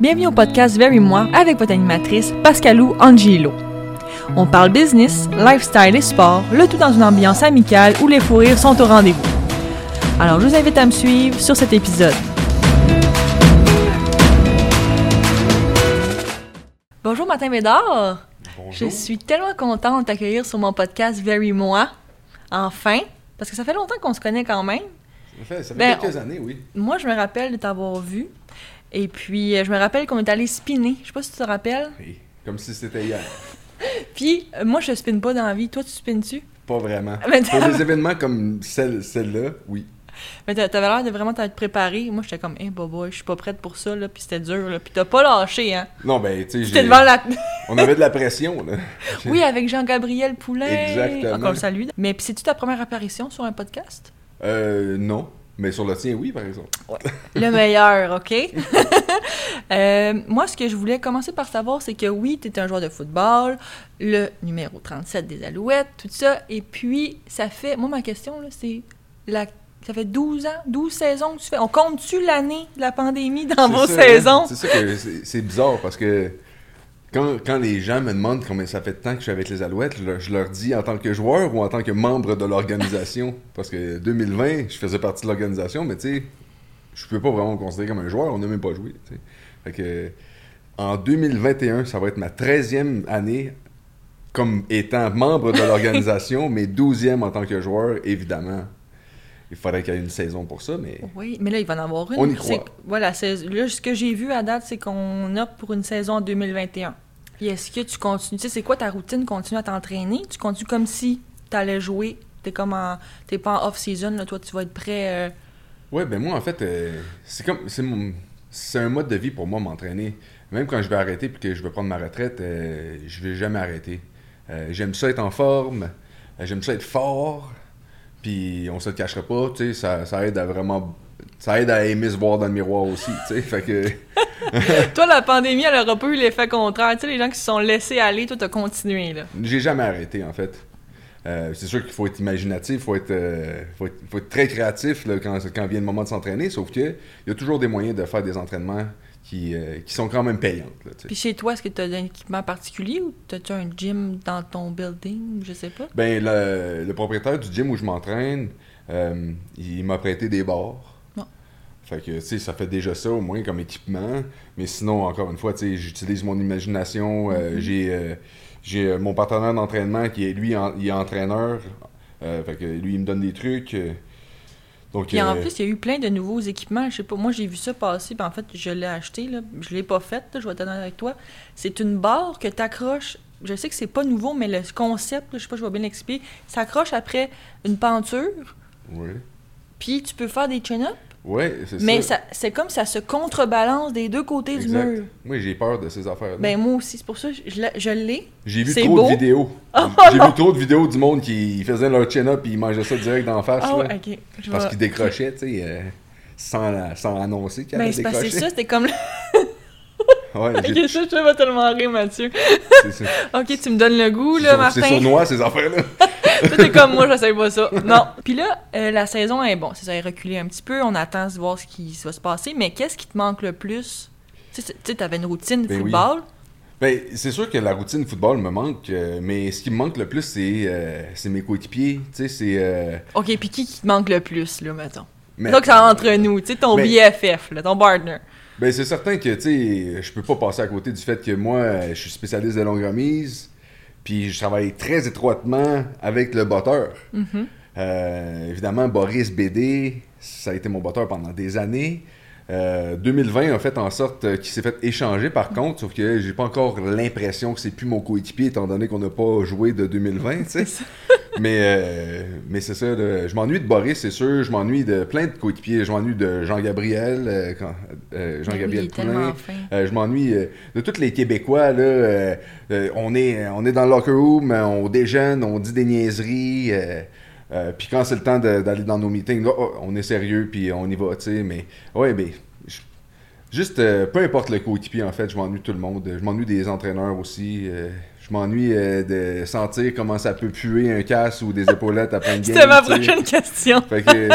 Bienvenue au podcast Very Moi avec votre animatrice Pascalou Angelo. On parle business, lifestyle et sport, le tout dans une ambiance amicale où les fous rires sont au rendez-vous. Alors je vous invite à me suivre sur cet épisode. Bonjour Martin Bédard. Je suis tellement contente de t'accueillir sur mon podcast Very Moi. Enfin, parce que ça fait longtemps qu'on se connaît quand même. Ça fait, ça fait Ben, quelques années, oui. Moi, je me rappelle de t'avoir vu. Et puis, euh, je me rappelle qu'on est allé spinner. Je sais pas si tu te rappelles. Oui, Comme si c'était hier. Puis, euh, moi, je spinne pas dans la vie. Toi, tu spinnes-tu? Pas vraiment. Mais Pour des événements comme celle- celle-là, oui. Mais t'a- t'avais l'air de vraiment t'être préparé. Moi, j'étais comme, hey, boy, je suis pas prête pour ça, là. Puis c'était dur, là. Puis t'as pas lâché, hein. Non, ben, tu sais, devant la. on avait de la pression, là. oui, avec Jean-Gabriel Poulain. Exactement. Encore le salut. Mais puis, c'est-tu ta première apparition sur un podcast? Euh, non. Mais sur le tien, oui, par exemple. Le meilleur, OK? Euh, moi, ce que je voulais commencer par savoir, c'est que oui, tu es un joueur de football, le numéro 37 des Alouettes, tout ça. Et puis, ça fait. Moi, ma question, là, c'est. La... Ça fait 12 ans, 12 saisons que tu fais. On compte-tu l'année de la pandémie dans vos ça, saisons? C'est ça que c'est c'est bizarre parce que quand, les gens me demandent combien ça fait de temps que je suis avec les Alouettes, je leur, dis en tant que joueur ou en tant que membre de l'organisation. Parce que 2020, je faisais partie de l'organisation, mais tu sais, je peux pas vraiment me considérer comme un joueur, on n'a même pas joué. Fait que en 2021, ça va être ma 13e année comme étant membre de l'organisation, mais 12e en tant que joueur, évidemment. Il faudrait qu'il y ait une saison pour ça, mais Oui, mais là, il va en avoir une. On y croit. Voilà, là, ce que j'ai vu à date, c'est qu'on opte pour une saison en 2021. Puis est-ce que tu continues, tu sais, c'est quoi ta routine? Continue à t'entraîner? Tu continues comme si tu allais jouer? T'es comme en, t'es pas en off-season, là, toi, tu vas être prêt... euh, Ouais, ben moi, en fait, euh, c'est comme. C'est mon- c'est un mode de vie pour moi, m'entraîner. Même quand je vais arrêter puis que je vais prendre ma retraite, euh, je vais jamais arrêter. Euh, j'aime ça être en forme, euh, j'aime ça être fort, puis on se le cachera pas, tu sais, ça, ça aide à vraiment. Ça aide à aimer se voir dans le miroir aussi, tu sais. Fait que. Toi, la pandémie, elle aura pas eu l'effet contraire. Tu sais, les gens qui se sont laissés aller, toi, t'as continué, là. J'ai jamais arrêté, en fait. Euh, c'est sûr qu'il faut être imaginatif, il faut être, euh, faut être, faut être très créatif là, quand, quand vient le moment de s'entraîner, sauf que il y a toujours des moyens de faire des entraînements qui, euh, qui sont quand même payantes. là, tu. Puis chez toi, est-ce que t'as un équipement particulier ou t'as-tu un gym dans ton building? Je sais pas. Ben, le, le propriétaire du gym où je m'entraîne, euh, il m'a prêté des bars. Bon. Fait que, tu sais, ça fait déjà ça au moins comme équipement. Mais sinon, encore une fois, tu sais, j'utilise mon imagination. euh, Mhm. J'ai j'ai mon partenaire d'entraînement qui est, lui, en- il est entraîneur. Euh, fait que lui, il me donne des trucs. euh, donc, Puis en euh, plus, il y a eu plein de nouveaux équipements. Je sais pas, moi j'ai vu ça passer, puis en fait, je l'ai acheté, là. Je l'ai pas fait, là, je vais honnête avec toi. C'est une barre que tu accroches. Je sais que c'est pas nouveau, mais le concept, je sais pas, je vais bien l'expliquer. Ça accroche après une penture, ouais. puis tu peux faire des chin-ups, Ouais, c'est ça. mais ça, c'est comme ça se contrebalance des deux côtés Exact. du mur. Moi, j'ai peur de ces affaires-là. Ben moi aussi, c'est pour ça que je, l'ai- je l'ai. J'ai vu trop beau. de vidéos. Oh, j'ai vu trop de vidéos du monde qui faisaient leur chin-up et ils mangeaient ça direct la face. Ah, là. Parce qu'ils décrochaient, tu sais, euh, sans, sans annoncer qu'ils Ben parce que décrocher. c'est ça, c'était comme. Ouais, Ok, ça, je vais tellement rire, Mathieu. c'est ça. Ok, tu me donnes le goût, là, sur- Martin. C'est sournois, ces affaires-là. Toi, t'es comme moi, j'essaie pas ça. Non. Puis là, euh, la saison est bon, c'est ça, est reculée un petit peu. On attend de voir ce qui va se passer. Mais qu'est-ce qui te manque le plus? Tu sais, t'avais une routine de Ben oui. football. Ben, c'est sûr que la routine football me manque, euh, mais ce qui me manque le plus, c'est euh, mes coéquipiers. Tu sais, c'est. Ok, puis qui qui te manque le plus, là, mettons? mais- Donc, c'est entre nous, tu sais, ton Mais- BFF, là, ton partner. Ben, c'est certain que, tu sais, je peux pas passer à côté du fait que moi, je suis spécialiste de longue remise, puis je travaille très étroitement avec le botteur. Mhm. Euh, évidemment, Boris BD, ça a été mon botteur pendant des années. Euh, 2020 a fait en sorte euh, qu'il s'est fait échanger par contre, sauf que j'ai pas encore l'impression que c'est plus mon coéquipier étant donné qu'on n'a pas joué de 2020, tu sais. mais euh, mais c'est ça, je m'ennuie de Boris, c'est sûr, je m'ennuie de plein de coéquipiers, je m'ennuie de Jean-Gabriel, euh, quand- euh, Ben oui, Jean-Gabriel. Euh, je m'ennuie euh, de tous les Québécois. Là, euh, euh, on, est, on est dans le locker room, euh, on déjeune, on dit des niaiseries. Euh, puis quand c'est le temps d'aller dans nos meetings, là, oh, on est sérieux, puis on y va, tu sais. Mais ouais, ben, je- juste, euh, peu importe le coéquipier, en fait, je m'ennuie tout le monde. Je m'ennuie des entraîneurs aussi. euh, je m'ennuie de sentir comment ça peut puer un casse ou des épaulettes après une game. C'était ma prochaine question. Fait que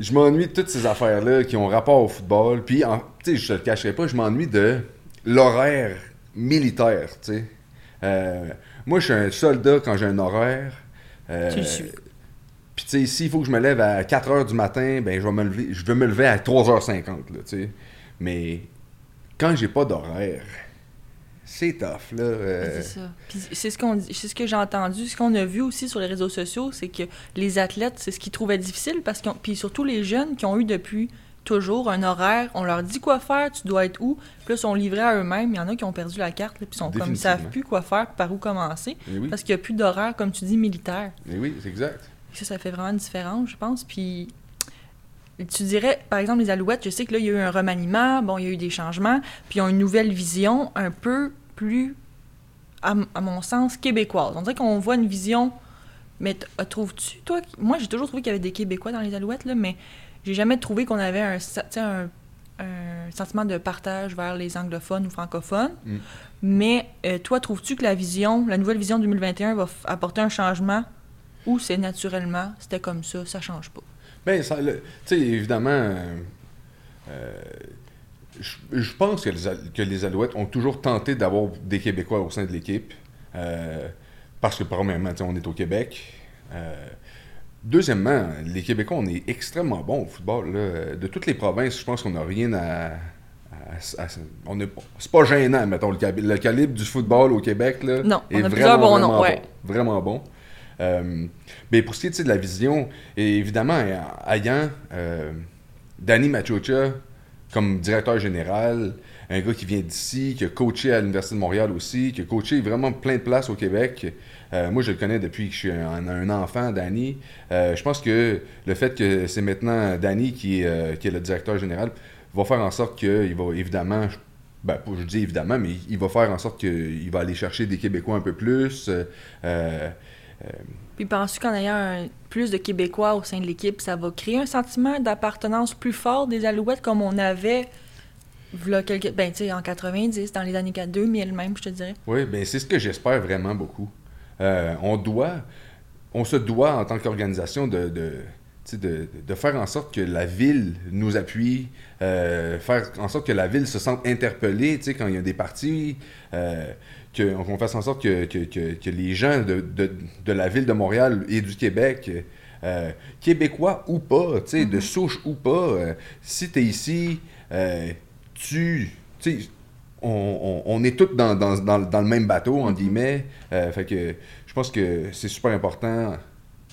je m'ennuie de toutes ces affaires-là qui ont rapport au football. Puis, tu sais, je te le cacherai pas, je m'ennuie de l'horaire militaire, tu sais. Moi, je suis un soldat quand j'ai un horaire. Euh, Tu le suis. Puis, tu sais, s'il faut que je me lève à 4 h du matin, ben, je vais me lever, je vais me lever à 3h50, là, tu sais. Mais quand j'ai pas d'horaire, c'est tough, là. euh, C'est ça. Puis c'est ce qu'on c'est ce que j'ai entendu, ce qu'on a vu aussi sur les réseaux sociaux, c'est que les athlètes, c'est ce qu'ils trouvaient difficile parce que puis surtout les jeunes qui ont eu depuis toujours un horaire, on leur dit quoi faire, tu dois être où, puis là ils sont livrés à eux-mêmes, il y en a qui ont perdu la carte là, puis sont comme ils savent plus quoi faire, par où commencer oui, parce qu'il n'y a plus d'horaire comme tu dis militaire. mais oui, c'est exact. Ça ça fait vraiment une différence, je pense. Puis tu dirais, par exemple, les Alouettes, je sais que là, il y a eu un remaniement, bon, il y a eu des changements, puis ils ont une nouvelle vision un peu plus, à, à mon sens, québécoise. On dirait qu'on voit une vision, mais euh, trouves-tu, toi, moi, j'ai toujours trouvé qu'il y avait des Québécois dans les Alouettes, là, mais j'ai jamais trouvé qu'on avait un, un, un sentiment de partage vers les anglophones ou francophones. Mm. Mais euh, toi, trouves-tu que la vision, la nouvelle vision 2021 va apporter un changement ou c'est naturellement, c'était comme ça, ça change pas? Ça, le- tu sais, évidemment, euh, euh, je, pense que les, que les Alouettes ont toujours tenté d'avoir des Québécois au sein de l'équipe. euh, parce que, premièrement, on est au Québec. Deuxièmement, les Québécois, on est extrêmement bons au football. là. De toutes les provinces, je pense qu'on n'a rien à. à- à- on est- c'est pas gênant, mettons, le, cali- le calibre du football au Québec. Là, Non, on est a plusieurs bons noms, vraiment ouais. bon. Vraiment bon. Euh, mais pour ce qui est de la vision, évidemment, ayant euh, Danny Machocha comme directeur général, un gars qui vient d'ici, qui a coaché à l'Université de Montréal aussi, qui a coaché vraiment plein de places au Québec. Euh, moi, je le connais depuis que je suis un, enfant, Danny. Euh, je pense que le fait que c'est maintenant Danny qui est, le directeur général va faire en sorte qu'il va évidemment, ben, je dis évidemment, mais il va faire en sorte qu'il va aller chercher des Québécois un peu plus. Puis penses-tu qu'en ayant un- plus de Québécois au sein de l'équipe, ça va créer un sentiment d'appartenance plus fort des Alouettes comme on avait v'là quelques, ben, tu sais, en 90, dans les années 2000 même, je te dirais? Oui, ben c'est ce que j'espère vraiment beaucoup. Euh, on doit, on se doit en tant qu'organisation de, de, de faire en sorte que la ville nous appuie, euh, faire en sorte que la ville se sente interpellée, quand il y a des parties, euh, qu'on fasse en sorte que, que, que, que les gens de, de, de la ville de Montréal et du Québec, euh, québécois ou pas, tu sais, de souche ou pas, si tu es ici, tu, on, on- on est tous dans, dans- dans- dans le même bateau, en guillemets. Euh, fait que je pense que c'est super important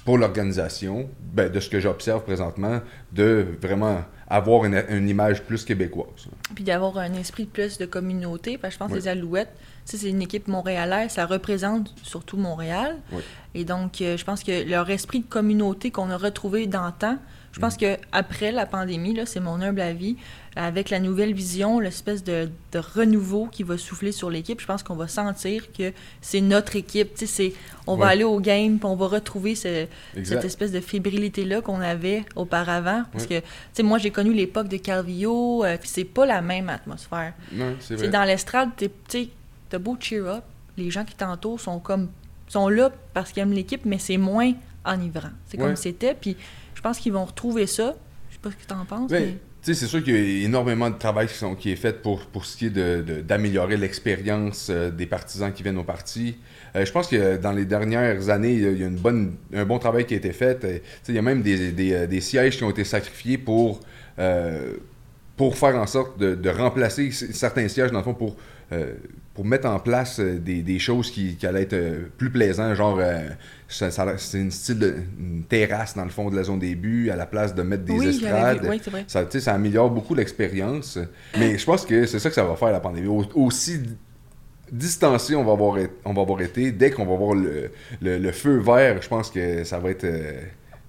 pour l'organisation, ben, de ce que j'observe présentement, de vraiment avoir une, une image plus québécoise. Puis d'avoir un esprit de plus de communauté, parce que je pense que les Alouettes, c'est une équipe montréalaise, ça représente surtout Montréal. Oui. Et donc, euh, je pense que leur esprit de communauté qu'on a retrouvé d'antan, je pense que après la pandémie, là, c'est mon humble avis, avec la nouvelle vision, l'espèce de, de renouveau qui va souffler sur l'équipe, je pense qu'on va sentir que c'est notre équipe. C'est, on va aller au game, puis on va retrouver ce- cette espèce de fébrilité-là qu'on avait auparavant. Parce Ouais. que, moi, j'ai connu l'époque de Calvillo, euh, puis c'est pas la même atmosphère. Non, c'est vrai. dans l'estrade, tu t'as beau cheer up, les gens qui t'entourent sont comme sont là parce qu'ils aiment l'équipe, mais c'est moins enivrant. C'est Ouais. comme c'était, puis je pense qu'ils vont retrouver ça. Je sais pas ce que t'en penses, Ben, mais... tu sais, c'est sûr qu'il y a énormément de travail qui, sont- qui est fait pour, pour ce qui est d'améliorer l'expérience euh, des partisans qui viennent au parti. Euh, je pense que dans les dernières années, il y a- une bonne, un bon travail qui a été fait. Euh, tu il y a même des, des, euh, des sièges qui ont été sacrifiés pour, euh, pour faire en sorte de, de remplacer certains sièges, dans le fond, pour, pour mettre en place euh, des, des choses qui, qui allaient être euh, plus plaisantes, genre euh, ça- ça- c'est une style de une terrasse dans le fond de la zone des buts à la place de mettre des oui, estrades. oui, c'est vrai. Ça, ça améliore beaucoup l'expérience. Mais je pense que c'est ça que ça va faire la pandémie. Au- aussi distancé on va avoir, été- on va avoir été, dès qu'on va voir le, le- le feu vert, je pense que ça va être. euh,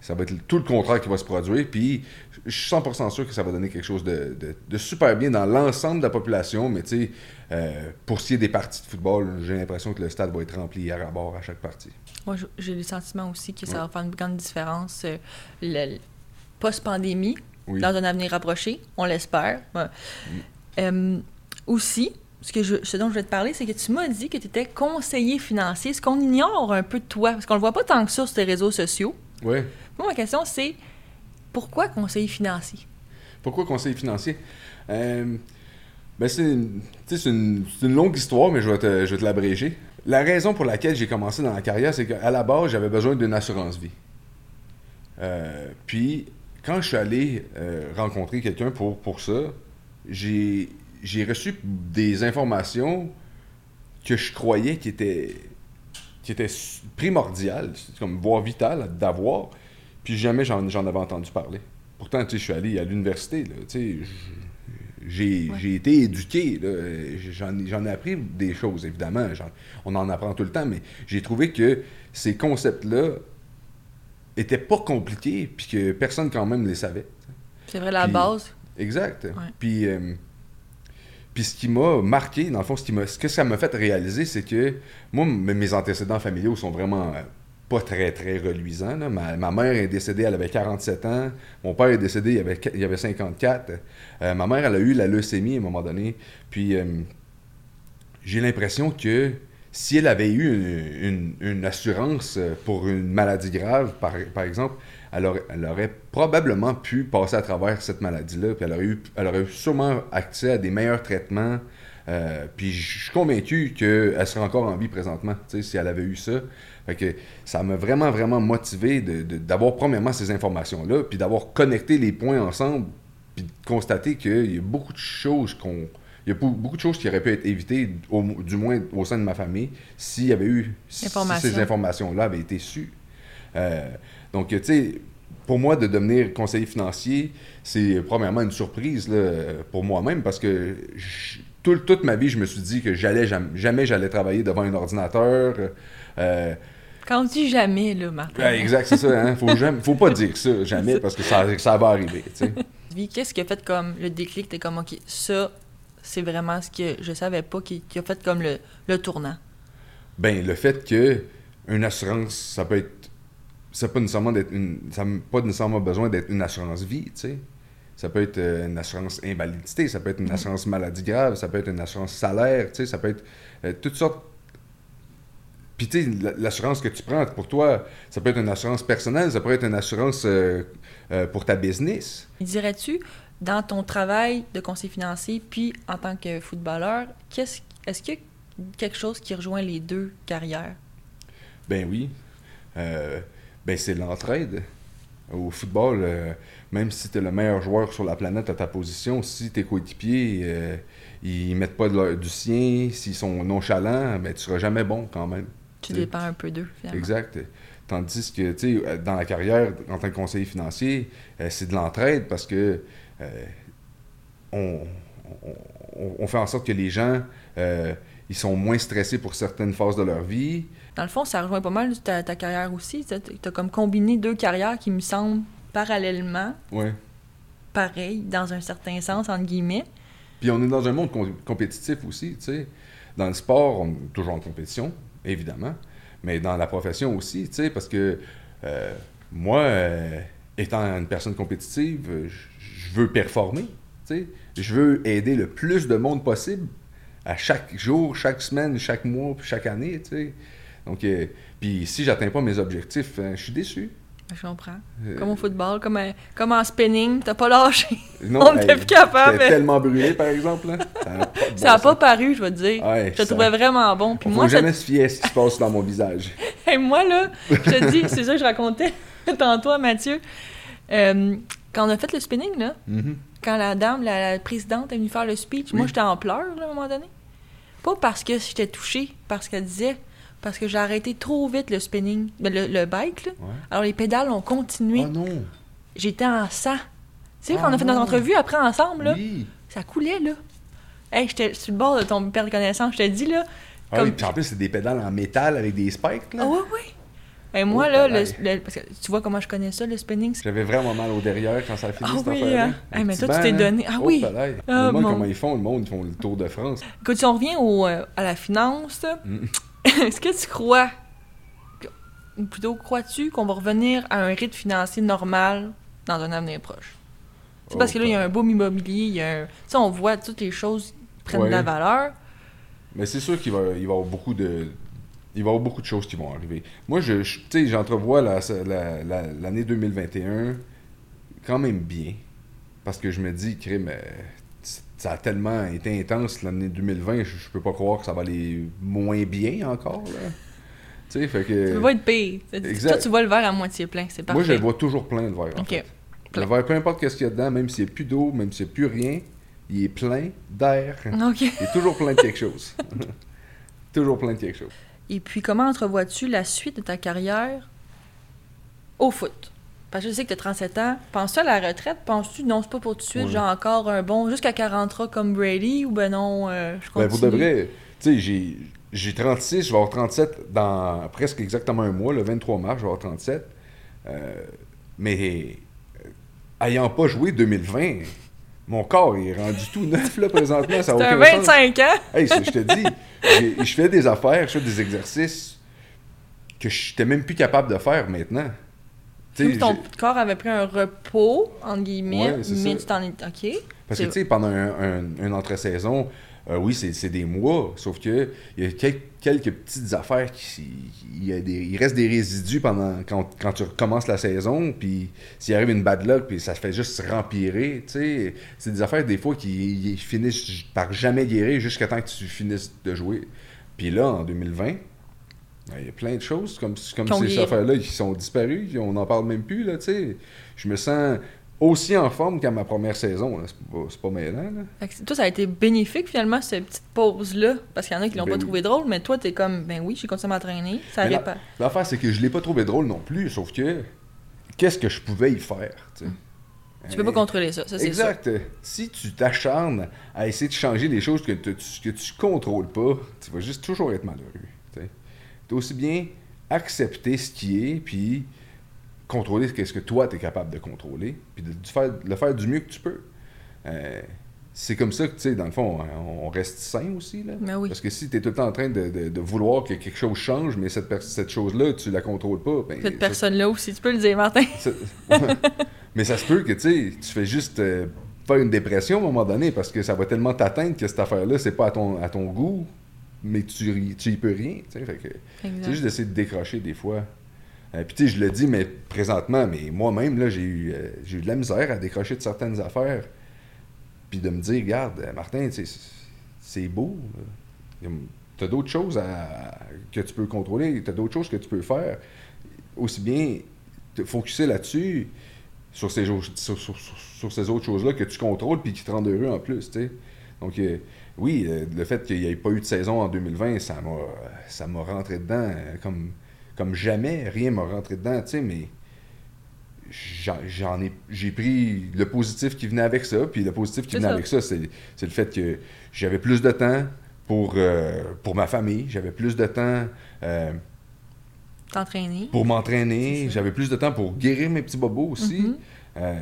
ça va être tout le contraire qui va se produire. Puis, je suis 100% sûr que ça va donner quelque chose de, de- de super bien dans l'ensemble de la population. Mais, tu sais, euh, pour ce qui est des parties de football, j'ai l'impression que le stade va être rempli à bord à chaque partie. Moi, j'ai le sentiment aussi que ça Ouais. va faire une grande différence euh, le- post-pandémie, Oui. dans un avenir rapproché, on l'espère. Ouais. Mm. Euh, aussi, ce, que je, ce dont je vais te parler, c'est que tu m'as dit que tu étais conseiller financier, ce qu'on ignore un peu de toi, parce qu'on le voit pas tant que ça sur tes réseaux sociaux. Ouais. Moi, ma question, c'est Pourquoi conseiller financier? Pourquoi conseiller financier? Euh, ben c'est une, une, longue histoire, mais je vais te, je vais te l'abréger. La raison pour laquelle j'ai commencé dans la carrière, c'est qu'à la base, j'avais besoin d'une assurance vie. Euh, puis, quand je suis allé euh, rencontrer quelqu'un pour, pour ça, j'ai, j'ai reçu des informations que je croyais qui étaient, qui étaient s- primordiales, comme voire vitales d'avoir, puis jamais j'en, j'en avais entendu parler. Pourtant, tu sais, je suis allé à l'université, j'ai, Ouais. été éduqué, j'en, ai- j'en ai appris des choses, évidemment, on en apprend tout le temps, mais j'ai trouvé que ces concepts-là étaient pas compliqués, puis que personne quand même les savait. C'est vrai, la base. Exact. Puis, euh, puis ce qui m'a marqué, dans le fond, ce, que ça m'a fait réaliser, c'est que moi, mes antécédents familiaux sont vraiment euh, pas très, très reluisants. Ma, mère est décédée, elle avait 47 ans. Mon père est décédé, il avait, il avait 54. Euh, ma mère, elle a eu la leucémie à un moment donné. Puis euh, j'ai l'impression que si elle avait eu une, une- une assurance euh, pour une maladie grave, par, par exemple, elle aurait, elle aurait probablement pu passer à travers cette maladie-là, puis elle aurait, eu, elle aurait sûrement accès à des meilleurs traitements. euh, puis je suis convaincu qu'elle serait encore en vie présentement, si elle avait eu ça. Fait que ça m'a vraiment, vraiment motivé d'avoir premièrement ces informations-là, puis d'avoir connecté les points ensemble, puis de constater qu'il y a beaucoup de choses qu'on... Il y a beau- beaucoup de choses qui auraient pu être évitées, au, du moins au sein de ma famille, s'il y avait eu... Si ces informations-là avaient été sues. Euh, donc, tu sais, pour moi, de devenir conseiller financier, c'est premièrement une surprise là, pour moi-même parce que je- tout- toute ma vie, je me suis dit que j'allais jamais, jamais j'allais travailler devant un ordinateur. euh, Quand on dit jamais, là, Martin. ouais, exact, c'est ça. Hein? Faut, jamais, faut pas dire ça, jamais, parce que ça, ça va arriver. Qu'est-ce qui a fait comme le déclic? T'es comme, OK, ça, c'est vraiment ce que je savais pas qui, qui a fait comme le, le tournant. Ben, le fait que une assurance, ça peut être. Ça pas nécessairement d'être une. Ça n'a pas nécessairement besoin d'être une assurance vie, tu sais. Ça peut être euh, une assurance invalidité, ça peut être une assurance maladie grave, ça peut être une assurance salaire, tu sais, ça peut être euh, toutes sortes. Puis, tu sais, l'assurance que tu prends pour toi, ça peut être une assurance personnelle, ça peut être une assurance euh, euh, pour ta business. Dirais-tu, dans ton travail de conseiller financier, puis en tant que footballeur, qu'est-ce, est-ce qu'il y a quelque chose qui rejoint les deux carrières? Ben oui. Euh, ben c'est l'entraide. Au football, euh, même si tu es le meilleur joueur sur la planète à ta position, si tes coéquipiers euh, ils mettent pas de leur- du sien, s'ils sont nonchalants, ben tu seras jamais bon quand même. Tu dépends un peu d'eux, finalement. Exact. Tandis que, tu sais, euh, dans la carrière, en tant que conseiller financier, euh, c'est de l'entraide parce que euh, on, on- on fait en sorte que les gens, euh, ils sont moins stressés pour certaines phases de leur vie. Dans le fond, ça rejoint pas mal ta, ta carrière aussi. Tu as comme combiné deux carrières qui me semblent parallèlement Ouais. pareilles, dans un certain sens, entre guillemets. Puis on est dans un monde com- compétitif aussi, tu sais. Dans le sport, on est toujours en compétition, évidemment, mais dans la profession aussi, tu sais, parce que euh, moi, euh, étant une personne compétitive, euh, je veux performer, tu sais. Je veux aider le plus de monde possible à chaque jour, chaque semaine, chaque mois, chaque année, tu sais. Donc, puis si j'atteins pas mes objectifs, euh, je suis déçu. Je comprends. Euh, Comme au football, comme, euh, comme en spinning, t'as pas lâché. non, on était plus capable. j'étais tellement brûlé, par exemple. Là. Ça a pas bon paru, je vais te dire. Ouais, je te ça- trouvais vraiment bon. Puis On moi, faut jamais se fier à ce qui se passe dans mon visage. Hey, moi, là, je te dis, c'est ça que je racontais tantôt à Mathieu. Euh, quand on a fait le spinning, là, Mhm. quand la dame, la, la présidente est venue faire le speech, moi, j'étais en pleurs, là, à un moment donné. Pas parce que j'étais touchée, parce qu'elle disait, parce que j'ai arrêté trop vite le spinning, ben, le, le bike, là. Ouais. Alors, les pédales ont continué. Oh non! J'étais en sang. Tu sais, Ah quand on a fait notre entrevue après ensemble, là, Oui! ça coulait, là. Hey, j'étais sur le bord de ton père de connaissance, je te dis, là. Ah Comme- oui, puis en plus, c'est des pédales en métal avec des spikes, là. Ah oui, oui. Et moi, Oh, là, le, palais. le- parce que tu vois comment je connais ça, le spinning. J'avais vraiment mal au derrière quand ça a fini, Ah cette oui, hein. Hey, mais toi, tu t'es donné-. Ah Oh, oui. palais. Ah, Le monde, mon- comment ils font? Le monde, ils font le Tour de France. Écoute, si on revient au, euh, à la finance, Mm. est-ce que tu crois, ou plutôt crois-tu qu'on va revenir à un rythme financier normal dans un avenir proche? C'est parce Oh, que là, il y a palais. un boom immobilier, il y a un... Tu sais, on voit toutes les choses qui prennent Ouais. de la valeur. Mais c'est sûr qu'il va, il va y avoir beaucoup de. Il va y avoir beaucoup de choses qui vont arriver. Moi, je, sais, j'entrevois la- la- la- l'année 2021 quand même bien. Parce que je me dis, crime, euh, ça a tellement été intense l'année 2020, je, je peux pas croire que ça va aller moins bien encore. Là. Tu sais, fait que. Tu vas être pire. Exact. Toi, tu vois le verre à moitié plein. C'est parfait. Moi, je le vois toujours plein de verre. En Ok. fait. Le verre, peu importe qu'est-ce qu'il y a dedans, même s'il n'y a plus d'eau, même s'il n'y a plus rien, il est plein d'air. OK. Il est toujours plein de quelque chose. toujours plein de quelque chose. Et puis, comment entrevois-tu la suite de ta carrière au foot? Parce que je sais que tu as 37 ans. Penses-tu à la retraite? Penses-tu, non, c'est pas pour tout de suite, Ouais. genre encore un bon, jusqu'à 40 ans comme Brady, ou ben non, euh, je continue? Ben, pour de vrai, tu sais, j'ai, j'ai 36, je vais avoir 37 dans presque exactement un mois, le 23 mars, je vais avoir 37. Euh, mais euh, ayant pas joué 2020, mon corps est rendu tout neuf là présentement. Ça a C'est un aucun sens. 25 ans! Hey, je te dis, j'ai- je fais des affaires, je fais des exercices que je n'étais même plus capable de faire maintenant. Tu sais, Donc, ton corps avait pris un repos, entre guillemets, Ouais, mais ça. tu t'en es... OK. Parce que, tu sais, pendant un, un, une entre-saison, euh, oui, c'est des mois, sauf que il y a quel- quelques petites affaires qui. Il, y a des, il reste des résidus pendant quand, quand tu recommences la saison, puis s'il arrive une bad luck, puis ça fait juste se rempirer, tu sais. C'est des affaires, des fois, qui finissent par jamais guérir jusqu'à temps que tu finisses de jouer. Puis là, en 2020, ben, il y a plein de choses comme, comme ces affaires-là qui sont disparues, on n'en parle même plus, là, tu sais. Je me sens aussi en forme qu'à ma première saison, c'est pas, pas mêlant, là. Fait que toi, ça a été bénéfique, finalement, cette petite pause-là, parce qu'il y en a qui l'ont Ben pas oui. trouvé drôle, mais toi, t'es comme, ben oui, j'ai continué à m'entraîner, ça la- répare. L'affaire, c'est que je l'ai pas trouvé drôle non plus, sauf que qu'est-ce que je pouvais y faire, tu. Tu peux pas contrôler ça, ça c'est ça. Exact. Si tu t'acharnes à essayer de changer des choses que, tu- que tu contrôles pas, tu vas juste toujours être malheureux. Aussi bien accepter ce qui est, puis contrôler ce que toi, tu es capable de contrôler, puis de, de faire, de le faire du mieux que tu peux. Euh, c'est comme ça que, tu sais, dans le fond, on, on reste sain aussi. Là. Ben oui. Parce que si tu es tout le temps en train de, vouloir que quelque chose change, mais cette, cette chose-là, tu la contrôles pas, ben, Cette personne-là aussi, tu peux le dire, Martin. ça-. Mais ça se peut que tu sais, tu fais juste euh, faire une dépression à un moment donné parce que ça va tellement t'atteindre que cette affaire-là, c'est pas à ton, à ton goût, mais tu, y- tu y peux rien. tu sais, juste d'essayer de décrocher des fois. Euh, Puis tu sais, je le dis, mais présentement, mais moi-même, là, j'ai eu, euh, j'ai eu de la misère à décrocher de certaines affaires. Puis de me dire, regarde, euh, Martin, c'est- beau. Tu as d'autres choses à- que tu peux contrôler, tu as d'autres choses que tu peux faire. Aussi bien te focuser là-dessus, sur ces, sur, sur- sur- sur ces autres choses-là que tu contrôles puis qui te rendent heureux en plus. tu sais. Donc, euh, oui, euh, le fait qu'il n'y ait pas eu de saison en 2020, ça m'a, ça m'a rentré dedans euh, comme, comme jamais. Rien m'a rentré dedans, tu sais, mais j'en, ai, j'ai pris le positif qui venait avec ça. Puis le positif qui venait ça. avec ça, c'est, c'est le fait que j'avais plus de temps pour, euh, pour ma famille, j'avais plus de temps. euh, T'entraîner. pour m'entraîner. J'avais plus de temps pour guérir mes petits bobos aussi. Mhm. Euh,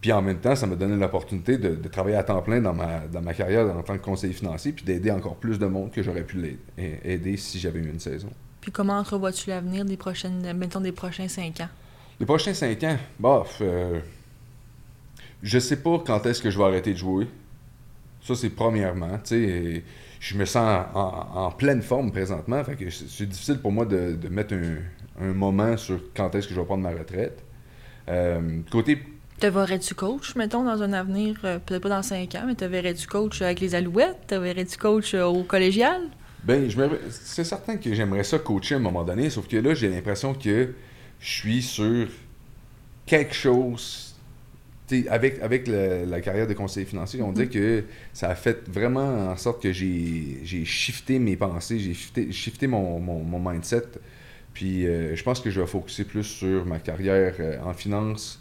puis en même temps, ça m'a donné l'opportunité de, de travailler à temps plein dans ma, dans ma carrière en tant que conseiller financier, puis d'aider encore plus de monde que j'aurais pu l'aider- aider si j'avais eu une saison. Puis comment entrevois-tu l'avenir des prochaines, mettons, des prochains 5 ans? Les prochains cinq ans, bof, euh, je sais pas quand est-ce que je vais arrêter de jouer. Ça, c'est premièrement. tu sais, je me sens en, en pleine forme présentement, fait que c'est c'est difficile pour moi de, de mettre un, un moment sur quand est-ce que je vais prendre ma retraite. Euh, côté Te verrais-tu coach, mettons, dans un avenir, euh, peut-être pas dans 5 ans, mais te verrais-tu coach avec les Alouettes? Te verrais-tu coach euh, au collégial? Ben, je c'est certain que j'aimerais ça coacher à un moment donné, sauf que là, j'ai l'impression que je suis sur quelque chose. Avec, avec le- la carrière de conseiller financier, on Mhm. dit que ça a fait vraiment en sorte que j'ai j'ai shifté mes pensées, j'ai shifté, shifté mon, mon, mon mindset. Puis euh, je pense que je vais focuser plus sur ma carrière euh, en finance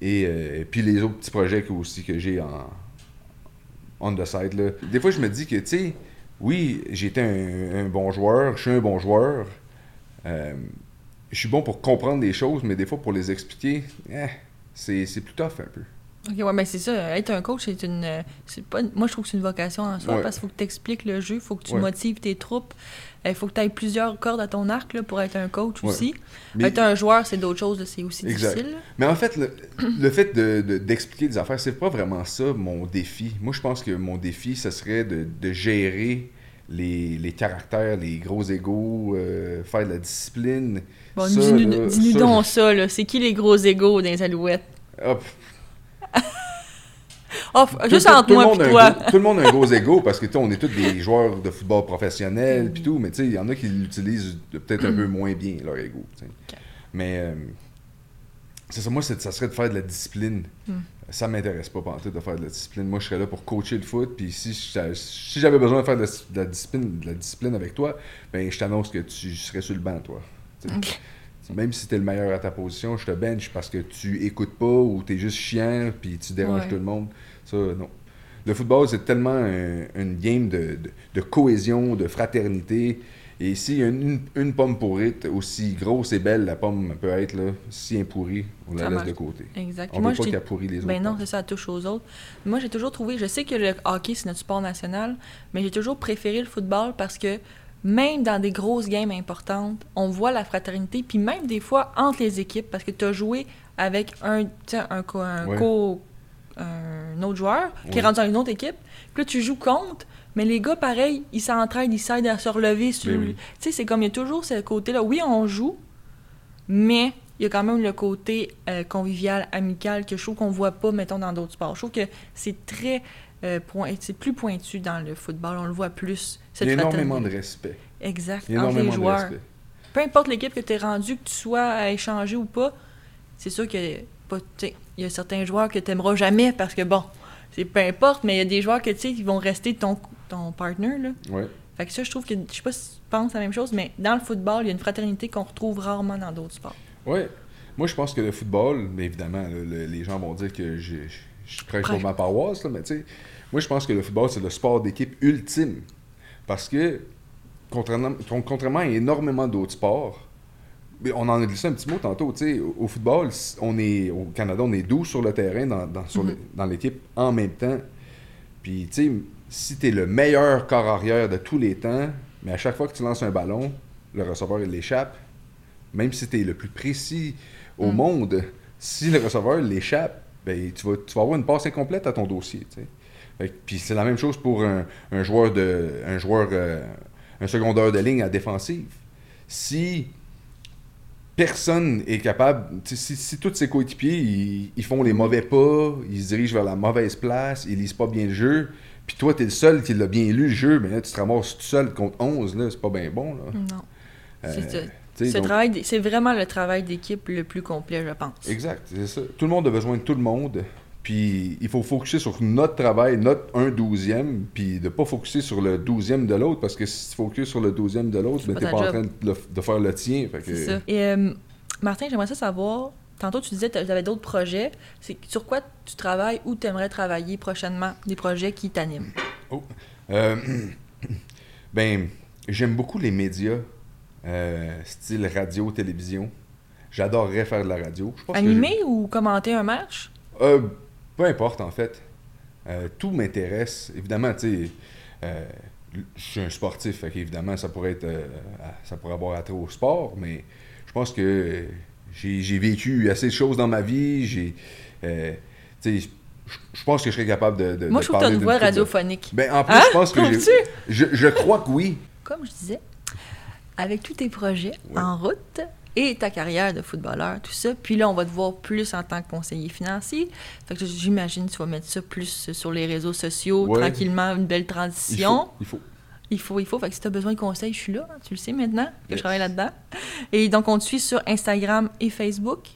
et euh, puis les autres petits projets que- aussi que j'ai en on the side. Là. Des fois, je me dis que, tu sais, oui, j'étais un, bon joueur, je suis un bon joueur. Euh, je suis bon pour comprendre des choses, mais des fois, pour les expliquer, eh, c'est plus tough un peu. Ok, ouais, mais c'est ça. Être un coach, c'est une. euh, c'est pas, moi, je trouve que c'est une vocation en soi Ouais. parce qu'il faut que tu expliques le jeu, il faut que tu Ouais. motives tes troupes. Il faut que tu aies plusieurs cordes à ton arc là, pour être un coach Ouais. aussi. Mais, Être un joueur, c'est d'autres choses, c'est aussi Exact. difficile. mais en fait, le, le fait de- de- d'expliquer des affaires, c'est pas vraiment ça mon défi. Moi, je pense que mon défi, ce serait de, de gérer les, les caractères, les gros égaux, euh, faire de la discipline. Bon, dis-nous ça, donc ça, là. C'est qui les gros égaux dans les Alouettes? hop, Oh, tout- juste tout- entre tout le moi monde et a un toi. gros- tout le monde a un gros ego parce que tu on est tous des joueurs de football professionnels puis tout, mais tu sais, il y en a qui l'utilisent peut-être un peu moins bien, leur ego. tu. Mais euh, c'est ça, moi, ça serait de faire de la discipline. Mm. Ça m'intéresse pas, pantoute, de faire de la discipline. Moi, je serais là pour coacher le foot, puis si, si j'avais besoin de faire de la, de la discipline, de la discipline avec toi, ben je t'annonce que tu serais sur le banc, toi. Tu. Même si t'es le meilleur à ta position, je te bench parce que tu écoutes pas ou t'es juste chiant puis tu déranges Ouais. tout le monde. Ça, non. Le football, c'est tellement un- une game de, de- de cohésion, de fraternité. Et y a une, une pomme pourrite, aussi grosse et belle la pomme peut être, là, si elle est pourrie, on la Ça laisse marche. de côté. Exact. On Moi, veut pas qu'elle pourrit les autres. Ben non, c'est ça, elle touche aux autres. Moi, j'ai toujours trouvé, je sais que le hockey, c'est notre sport national, mais j'ai toujours préféré le football parce que même dans des grosses games importantes, on voit la fraternité, puis même des fois entre les équipes, parce que tu as joué avec un, un, un, Ouais. co- un autre joueur qui est rendu dans une autre équipe, puis là, tu joues contre, mais les gars, pareil, ils s'entraident, ils s'aident à se relever. Sur... Ben oui. Tu sais, c'est comme, il y a toujours ce côté-là. Oui, on joue, mais il y a quand même le côté euh, convivial, amical, que je trouve qu'on voit pas, mettons, dans d'autres sports. Je trouve que c'est très... euh, point... C'est plus pointu dans le football, on le voit plus. Il Cette y a énormément de respect. Exact, Il y a entre les énormément de joueurs. respect. Peu importe l'équipe que tu es rendu, que tu sois à échanger ou pas, c'est sûr que pas, il y a certains joueurs que tu n'aimeras jamais parce que, bon, c'est peu importe, mais il y a des joueurs que tu sais, qui vont rester ton, ton partner, là. Ouais. Fait que ça, je trouve que, je sais pas si tu penses la même chose, mais dans le football, il y a une fraternité qu'on retrouve rarement dans d'autres sports. Ouais. Moi, je pense que le football, mais évidemment, là, le- les gens vont dire que je, je, je prêche pour ma paroisse, là, mais tu sais, moi, je pense que le football, c'est le sport d'équipe ultime. Parce que, contrairement, con- contrairement à énormément d'autres sports, on en a glissé un petit mot tantôt, tu sais, au, au football, on est, au Canada, on est 12 sur le terrain dans, dans, sur le- dans l'équipe en même temps. Puis, tu sais, si tu es le meilleur corps arrière de tous les temps, mais à chaque fois que tu lances un ballon, le receveur, il l'échappe. Même si tu es le plus précis au Mm. monde, si le receveur l'échappe, ben, tu, vas, tu vas avoir une passe incomplète à ton dossier. Fait Puis c'est la même chose pour un, un joueur de un joueur euh, un secondaire de ligne à défensive. Si personne est capable, si, si tous ses coéquipiers ils, ils font les mauvais pas, ils se dirigent vers la mauvaise place, ils lisent pas bien le jeu, puis toi tu es le seul qui l'a bien lu le jeu, mais là tu te ramasses tout seul contre 11 là, c'est pas bien bon là. Non. Euh, C'est ça. donc- C'est vraiment le travail d'équipe le plus complet, je pense. Exact, c'est ça. Tout le monde a besoin de tout le monde. Puis il faut focuser sur notre travail, notre 1 douzième, puis de pas focuser sur le douzième de l'autre, parce que si tu focuses sur le douzième de l'autre, ben, t'es ta pas en train de, le- de faire le tien. Fait que- ça. Et euh, Martin, j'aimerais ça savoir. Tantôt, tu disais que tu avais d'autres projets. C'est sur quoi tu travailles ou tu aimerais travailler prochainement? Des projets qui t'animent. Euh, ben, j'aime beaucoup les médias, euh, style radio, télévision. J'adorerais faire de la radio. Animer ou commenter un match? Euh, peu importe, en fait. Euh, tout m'intéresse. Évidemment, tu sais, euh, je suis un sportif, fait qu'évidemment, ça pourrait être, euh, à- ça pourrait avoir attrait au sport, mais je pense que j'ai vécu assez de choses dans ma vie. J'ai, euh, tu sais, je- pense que je serais capable de. de- Moi, de je trouve que tu as parler une voix de- radiophonique. Ben, en plus, Hein? je pense que? Je, je crois que oui. Comme je disais, avec tous tes projets Ouais. en route et ta carrière de footballeur, tout ça, puis là, on va te voir plus en tant que conseiller financier. Fait que j'imagine que tu vas mettre ça plus sur les réseaux sociaux, Ouais. tranquillement, une belle transition. Il faut. Il faut, il faut. Fait que si tu as besoin de conseils, je suis là. hein, Tu le sais maintenant que Yes. je travaille là-dedans. Et donc, on te suit sur Instagram et Facebook.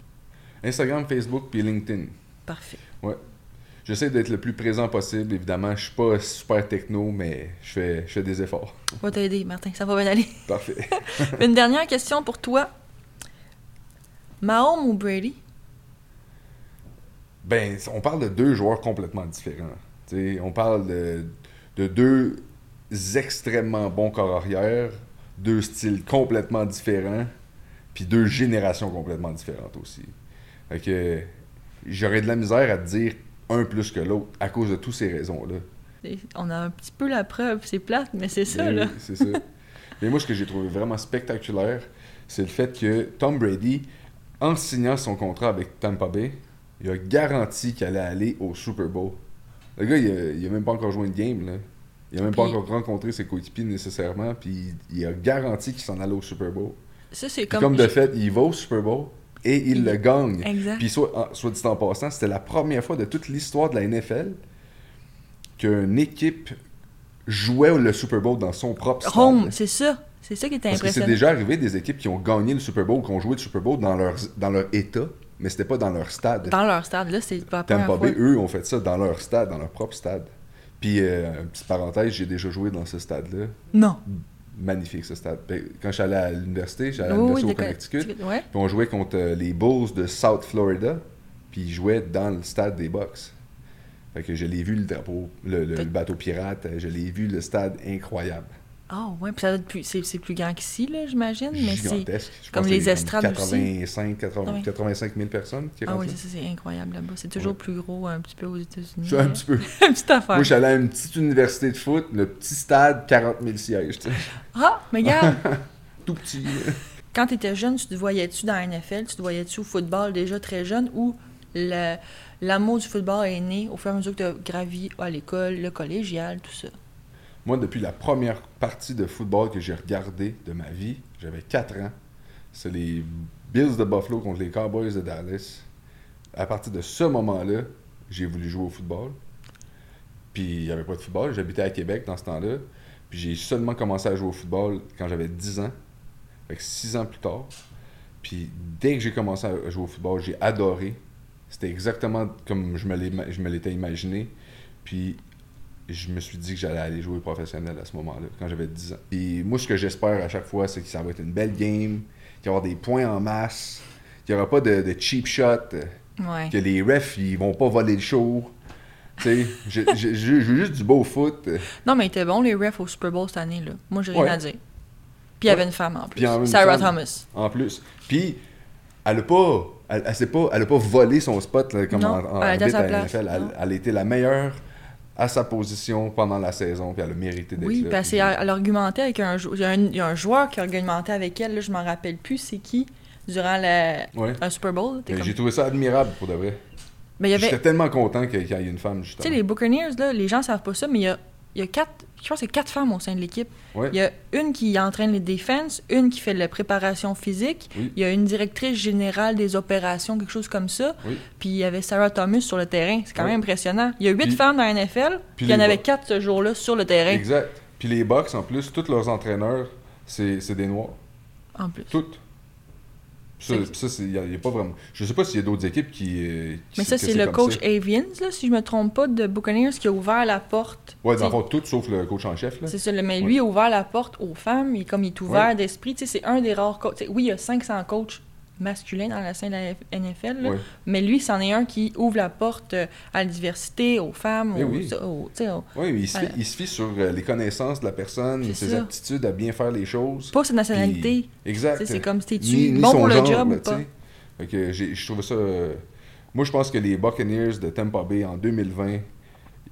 Instagram, Facebook, puis LinkedIn. Parfait. J'essaie d'être le plus présent possible. Évidemment, je suis pas super techno, mais je fais, je fais des efforts. On va t'aider, Martin. Ça va bien aller. Parfait. Une dernière question pour toi. Mahomes ou Brady? Ben, on parle de deux joueurs complètement différents. T'sais, on parle de, de deux extrêmement bons corps arrière, deux styles complètement différents, puis deux générations complètement différentes aussi. Fait que j'aurais de la misère à te dire un plus que l'autre à cause de toutes ces raisons-là. On a un petit peu la preuve. C'est plate, mais c'est ça, Ben là. c'est ça. Mais moi, ce que j'ai trouvé vraiment spectaculaire, c'est le fait que Tom Brady, en signant son contrat avec Tampa Bay, il a garanti qu'il allait aller au Super Bowl. Le gars, il a, il a même pas encore joué une game, là. Il a même pas encore rencontré ses coéquipiers nécessairement, puis il, a garanti qu'il s'en allait au Super Bowl. Ça, c'est comme. comme, de fait, il va au Super Bowl, et il Il- le gagne. Exact. Puis soit, en- soit dit en passant, c'était la première fois de toute l'histoire de la NFL qu'une équipe jouait le Super Bowl dans son propre stade. Home, c'est ça. C'est ça qui était que c'est impressionnant. déjà arrivé des équipes qui ont gagné le Super Bowl, qui ont joué le Super Bowl dans leur, dans leur état, mais c'était pas dans leur stade. Dans leur stade, là, c'est pas Tampa. Bay, eux, ont fait ça dans leur stade, dans leur propre stade. Puis, euh, une petite parenthèse, j'ai déjà joué dans ce stade-là. Non. Magnifique, ce stade. Ben, Quand je suis allé à l'université, j'allais à oui, l'université au Connecticut, Ouais. puis on jouait contre euh, les Bulls de South Florida, puis ils jouaient dans le stade des Bucks. Fait que je l'ai vu, le drapeau, le, le- bateau pirate, je l'ai vu, le stade incroyable. Ah, ouais, puis ça doit être plus. C'est plus grand qu'ici, là, j'imagine. Mais c'est. Comme les estrades aussi. 85, 80 Ah ouais. 85 000 personnes qui Ah oui, ça, c'est incroyable là-bas. C'est toujours Ouais. plus gros un petit peu aux États-Unis. Un petit peu. Une petite affaire. Moi, je suis allé à une petite université de foot, le petit stade, 40 000 sièges. Ah, mais regarde, Tout petit. quand tu étais jeune, tu te voyais-tu dans la NFL, tu te voyais-tu au football déjà très jeune ou l'amour du football est né au fur et à mesure que tu as gravi à l'école, le collégial, tout ça? Moi, depuis la première partie de football que j'ai regardé de ma vie, j'avais 4 ans. C'est les Bills de Buffalo contre les Cowboys de Dallas. À partir de ce moment-là, j'ai voulu jouer au football. Puis il n'y avait pas de football. J'habitais à Québec dans ce temps-là. Puis j'ai seulement commencé à jouer au football quand j'avais 10 ans. Fait que 6 ans plus tard. Puis dès que j'ai commencé à jouer au football, j'ai adoré. C'était exactement comme je me l'étais imaginé. Puis je me suis dit que j'allais aller jouer professionnel à ce moment-là, quand j'avais 10 ans. Et moi, ce que j'espère à chaque fois, c'est que ça va être une belle game, qu'il va y avoir des points en masse, qu'il n'y aura pas de, de cheap shot, Ouais. que les refs, ils vont pas voler le show. Tu sais, je veux juste du beau foot. Non, mais ils étaient bons, les refs au Super Bowl cette année, là. Moi, j'ai rien Ouais. à dire. Puis il y avait une femme en plus. Il Sarah femme. Thomas. En plus. Puis, elle a pas, elle, pas, elle a pas volé son spot là, comme Non, en, en elle était à la NFL. Elle, elle a été la meilleure à sa position pendant la saison, puis elle a mérité d'être Oui, là. puis elle, s'est- Puis- elle a argumenté avec un joueur. Il y, a un, il y a un joueur qui a argumenté avec elle, là, je m'en rappelle plus, c'est qui, durant le, Ouais. un Super Bowl. comme- J'ai trouvé ça admirable pour de vrai. Y avait. J'étais tellement content qu'il y ait une femme, Tu sais, les Buccaneers, là, les gens savent pas ça, mais il y a, il y a quatre. Je pense que c'est quatre femmes au sein de l'équipe. Ouais. Il y a une qui entraîne les défenses, une qui fait la préparation physique, Oui. il y a une directrice générale des opérations, quelque chose comme ça. Oui. Puis il y avait Sarah Thomas sur le terrain. C'est quand même impressionnant. Il y a huit Puis- femmes dans la NFL, puis il y en avait quatre ce jour-là sur le terrain. Exact. Puis les Bucks, en plus, tous leurs entraîneurs, c'est c'est des Noirs. En plus. Toutes. Ça, ça, il y a, pas vraiment. Je sais pas s'il y a d'autres équipes qui. euh, qui- Mais ça, c'est le coach. Avians, là, si je me trompe pas, de Buccaneers, qui a ouvert la porte. Tu dans toutes sauf le coach en chef. Là. C'est ça, mais Ouais. lui a ouvert la porte aux femmes, et comme il est ouvert Ouais. d'esprit, tu sais, c'est un des rares coachs. Oui, il y a 500 coachs masculins dans la scène de la NFL, là, mais lui, c'en est un qui ouvre la porte euh, à la diversité, aux femmes, Eh aux, oui. aux- tu Oui, mais il se, fie, il se fie sur euh, les connaissances de la personne, ses ça. aptitudes à bien faire les choses. pas sa nationalité. Puis- exact. Tu c'est comme si ni bon pour le genre, job là, ou pas. tu je trouvais ça. euh, Moi, je pense que les Buccaneers de Tampa Bay en 2020,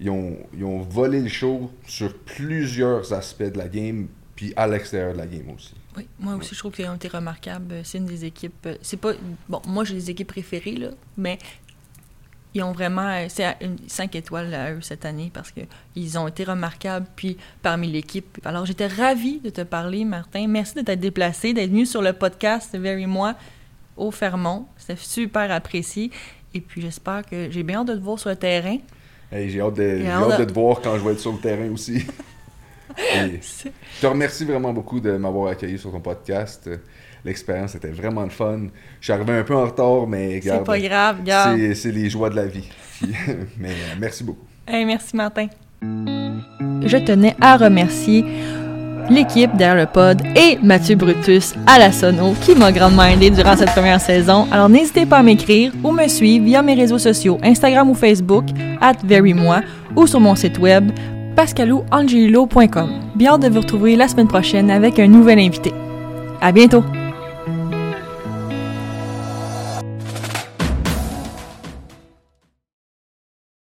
ils ont, ils ont volé le show sur plusieurs aspects de la game, puis à l'extérieur de la game aussi. Oui, moi aussi, je trouve qu'ils ont été remarquables. C'est une des équipes. euh, C'est pas. Bon, moi, j'ai des équipes préférées, là, mais ils ont vraiment. euh, C'est une 5 étoiles à eux cette année parce qu'ils ont été remarquables, puis parmi l'équipe. Alors, j'étais ravie de te parler, Martin. Merci de t'être déplacé, d'être venu sur le podcast Very Moi au Fermont. C'était super apprécié. Et puis, j'espère que j'ai bien hâte de te voir sur le terrain. Hey, j'ai hâte, de, j'ai hâte hâte de- de te voir quand je vais être sur le terrain aussi. Et je te remercie vraiment beaucoup de m'avoir accueilli sur ton podcast. L'expérience était vraiment le fun. Je suis arrivé un peu en retard, mais C'est pas grave, c'est, les joies de la vie. Mais euh, merci beaucoup. Hey, merci Martin. Je tenais à remercier l'équipe derrière le pod et Mathieu Brutus à la sono qui m'a grandement aidé durant cette première saison. Alors n'hésitez pas à m'écrire ou me suivre via mes réseaux sociaux Instagram ou Facebook at verymoi ou sur mon site web pascalouangelo.com. Bien de vous retrouver la semaine prochaine avec un nouvel invité. À bientôt!